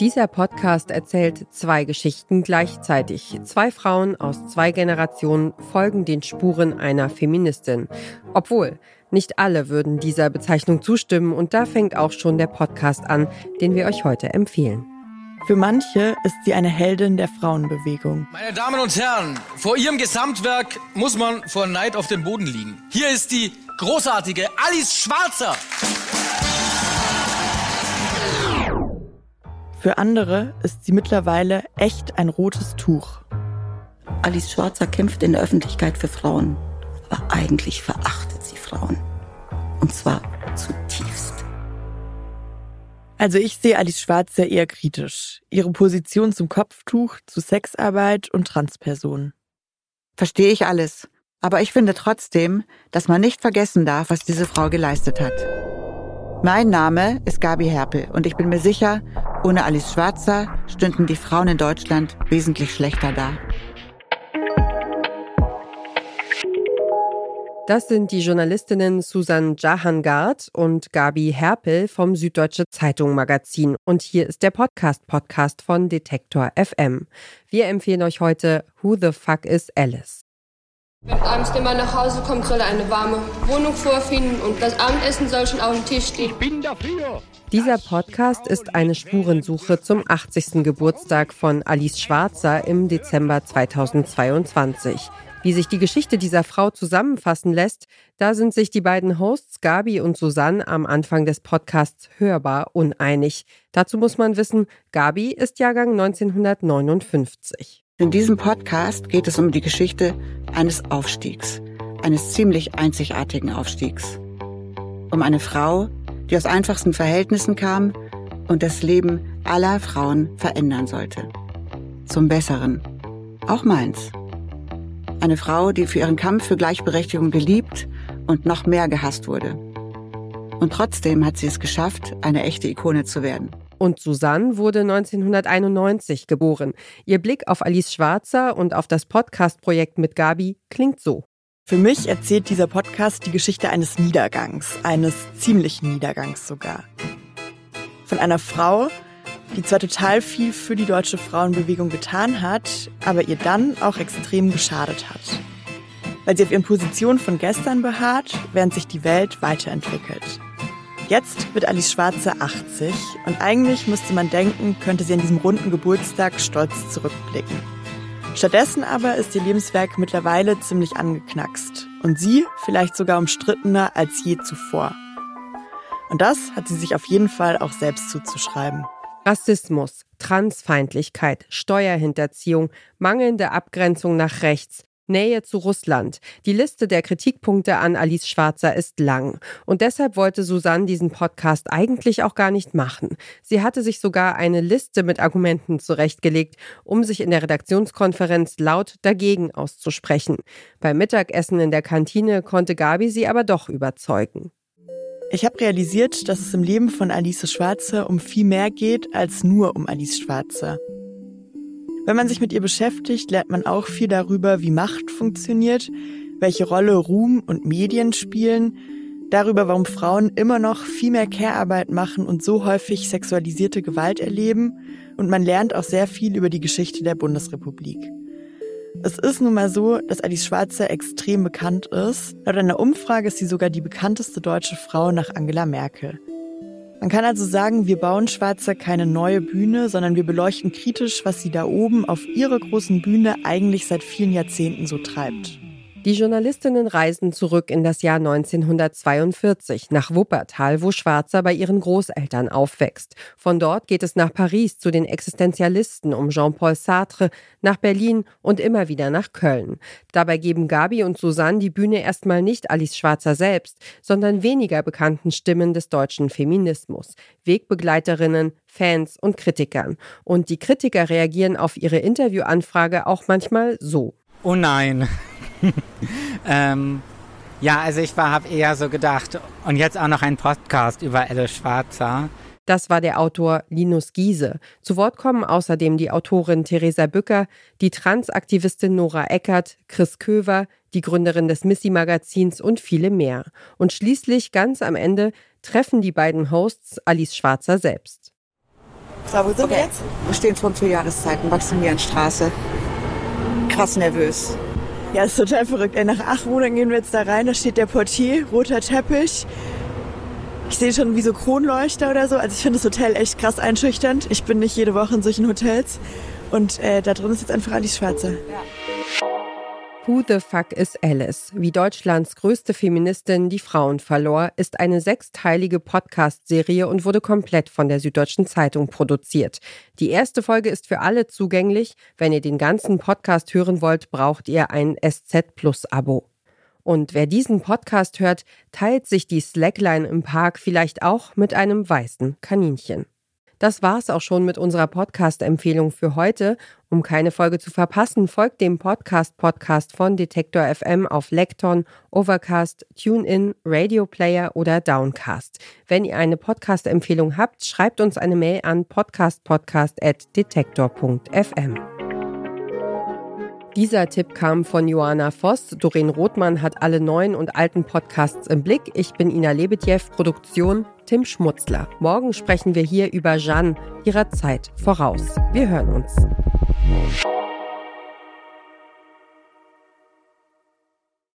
Dieser Podcast erzählt zwei Geschichten gleichzeitig. Zwei Frauen aus zwei Generationen folgen den Spuren einer Feministin. Obwohl, nicht alle würden dieser Bezeichnung zustimmen und da fängt auch schon der Podcast an, den wir euch heute empfehlen. Für manche ist sie eine Heldin der Frauenbewegung. Meine Damen und Herren, vor ihrem Gesamtwerk muss man vor Neid auf dem Boden liegen. Hier ist die großartige Alice Schwarzer. Für andere ist sie mittlerweile echt ein rotes Tuch. Alice Schwarzer kämpft in der Öffentlichkeit für Frauen, aber eigentlich verachtet sie Frauen. Und zwar zutiefst. Also ich sehe Alice Schwarzer eher kritisch. Ihre Position zum Kopftuch, zu Sexarbeit und Transpersonen. Verstehe ich alles. Aber ich finde trotzdem, dass man nicht vergessen darf, was diese Frau geleistet hat. Mein Name ist Gabi Herpel und ich bin mir sicher, ohne Alice Schwarzer stünden die Frauen in Deutschland wesentlich schlechter da. Das sind die Journalistinnen Susan Jahangard und Gabi Herpel vom Süddeutsche Zeitung Magazin. Und hier ist der Podcast-Podcast von Detektor FM. Wir empfehlen euch heute Who the Fuck is Alice? Wenn abends der Mann nach Hause kommt, soll er eine warme Wohnung vorfinden und das Abendessen soll schon auf dem Tisch stehen. Ich bin dafür. Dieser Podcast ist eine Spurensuche zum 80. Geburtstag von Alice Schwarzer im Dezember 2022. Wie sich die Geschichte dieser Frau zusammenfassen lässt, da sind sich die beiden Hosts Gabi und Susanne am Anfang des Podcasts hörbar uneinig. Dazu muss man wissen, Gabi ist Jahrgang 1959. In diesem Podcast geht es um die Geschichte eines Aufstiegs, eines ziemlich einzigartigen Aufstiegs. Um eine Frau, die aus einfachsten Verhältnissen kam und das Leben aller Frauen verändern sollte. Zum Besseren. Auch meins. Eine Frau, die für ihren Kampf für Gleichberechtigung geliebt und noch mehr gehasst wurde. Und trotzdem hat sie es geschafft, eine echte Ikone zu werden. Und Susanne wurde 1991 geboren. Ihr Blick auf Alice Schwarzer und auf das Podcast-Projekt mit Gabi klingt so. Für mich erzählt dieser Podcast die Geschichte eines Niedergangs, eines ziemlichen Niedergangs sogar. Von einer Frau, die zwar total viel für die deutsche Frauenbewegung getan hat, aber ihr dann auch extrem geschadet hat. Weil sie auf ihren Positionen von gestern beharrt, während sich die Welt weiterentwickelt. Jetzt wird Alice Schwarze 80 und eigentlich müsste man denken, könnte sie an diesem runden Geburtstag stolz zurückblicken. Stattdessen aber ist ihr Lebenswerk mittlerweile ziemlich angeknackst und sie vielleicht sogar umstrittener als je zuvor. Und das hat sie sich auf jeden Fall auch selbst zuzuschreiben. Rassismus, Transfeindlichkeit, Steuerhinterziehung, mangelnde Abgrenzung nach rechts, Nähe zu Russland. Die Liste der Kritikpunkte an Alice Schwarzer ist lang. Und deshalb wollte Susanne diesen Podcast eigentlich auch gar nicht machen. Sie hatte sich sogar eine Liste mit Argumenten zurechtgelegt, um sich in der Redaktionskonferenz laut dagegen auszusprechen. Beim Mittagessen in der Kantine konnte Gabi sie aber doch überzeugen. Ich habe realisiert, dass es im Leben von Alice Schwarzer um viel mehr geht als nur um Alice Schwarzer. Wenn man sich mit ihr beschäftigt, lernt man auch viel darüber, wie Macht funktioniert, welche Rolle Ruhm und Medien spielen, darüber, warum Frauen immer noch viel mehr Care-Arbeit machen und so häufig sexualisierte Gewalt erleben, und man lernt auch sehr viel über die Geschichte der Bundesrepublik. Es ist nun mal so, dass Alice Schwarzer extrem bekannt ist. Laut einer Umfrage ist sie sogar die bekannteste deutsche Frau nach Angela Merkel. Man kann also sagen, wir bauen Schwarzer keine neue Bühne, sondern wir beleuchten kritisch, was sie da oben auf ihrer großen Bühne eigentlich seit vielen Jahrzehnten so treibt. Die Journalistinnen reisen zurück in das Jahr 1942 nach Wuppertal, wo Schwarzer bei ihren Großeltern aufwächst. Von dort geht es nach Paris zu den Existenzialisten um Jean-Paul Sartre, nach Berlin und immer wieder nach Köln. Dabei geben Gabi und Susanne die Bühne erstmal nicht Alice Schwarzer selbst, sondern weniger bekannten Stimmen des deutschen Feminismus, Wegbegleiterinnen, Fans und Kritikern. Und die Kritiker reagieren auf ihre Interviewanfrage auch manchmal so. Oh nein. ähm, ja, also ich habe eher so gedacht, und jetzt auch noch ein Podcast über Alice Schwarzer. Das war der Autor Linus Giese. Zu Wort kommen außerdem die Autorin Theresa Bücker, die Transaktivistin Nora Eckert, Chris Köver, die Gründerin des Missy-Magazins und viele mehr. Und schließlich ganz am Ende treffen die beiden Hosts Alice Schwarzer selbst. So, wo sind okay. wir jetzt? Wir stehen vor vier Jahreszeiten, Maximilianstraße. Krass nervös. Ja, ist total verrückt. Ey, nach acht Monaten gehen wir jetzt da rein, da steht der Portier, roter Teppich. Ich sehe schon wie so Kronleuchter oder so. Also ich finde das Hotel echt krass einschüchternd. Ich bin nicht jede Woche in solchen Hotels. Und äh, da drin ist jetzt einfach Alice Schwarze. Ja. Who the Fuck is Alice? Wie Deutschlands größte Feministin die Frauen verlor, ist eine sechsteilige Podcast-Serie und wurde komplett von der Süddeutschen Zeitung produziert. Die erste Folge ist für alle zugänglich. Wenn ihr den ganzen Podcast hören wollt, braucht ihr ein SZ Plus Abo. Und wer diesen Podcast hört, teilt sich die Slackline im Park vielleicht auch mit einem weißen Kaninchen. Das war's auch schon mit unserer Podcast-Empfehlung für heute. Um keine Folge zu verpassen, folgt dem Podcast-Podcast von Detektor FM auf Lekton, Overcast, TuneIn, Radio Player oder Downcast. Wenn ihr eine Podcast-Empfehlung habt, schreibt uns eine Mail an podcastpodcast.detektor.fm. Dieser Tipp kam von Joanna Voss. Doreen Rothmann hat alle neuen und alten Podcasts im Blick. Ich bin Ina Lebetjew, Produktion Tim Schmutzler. Morgen sprechen wir hier über Jeanne, ihrer Zeit voraus. Wir hören uns.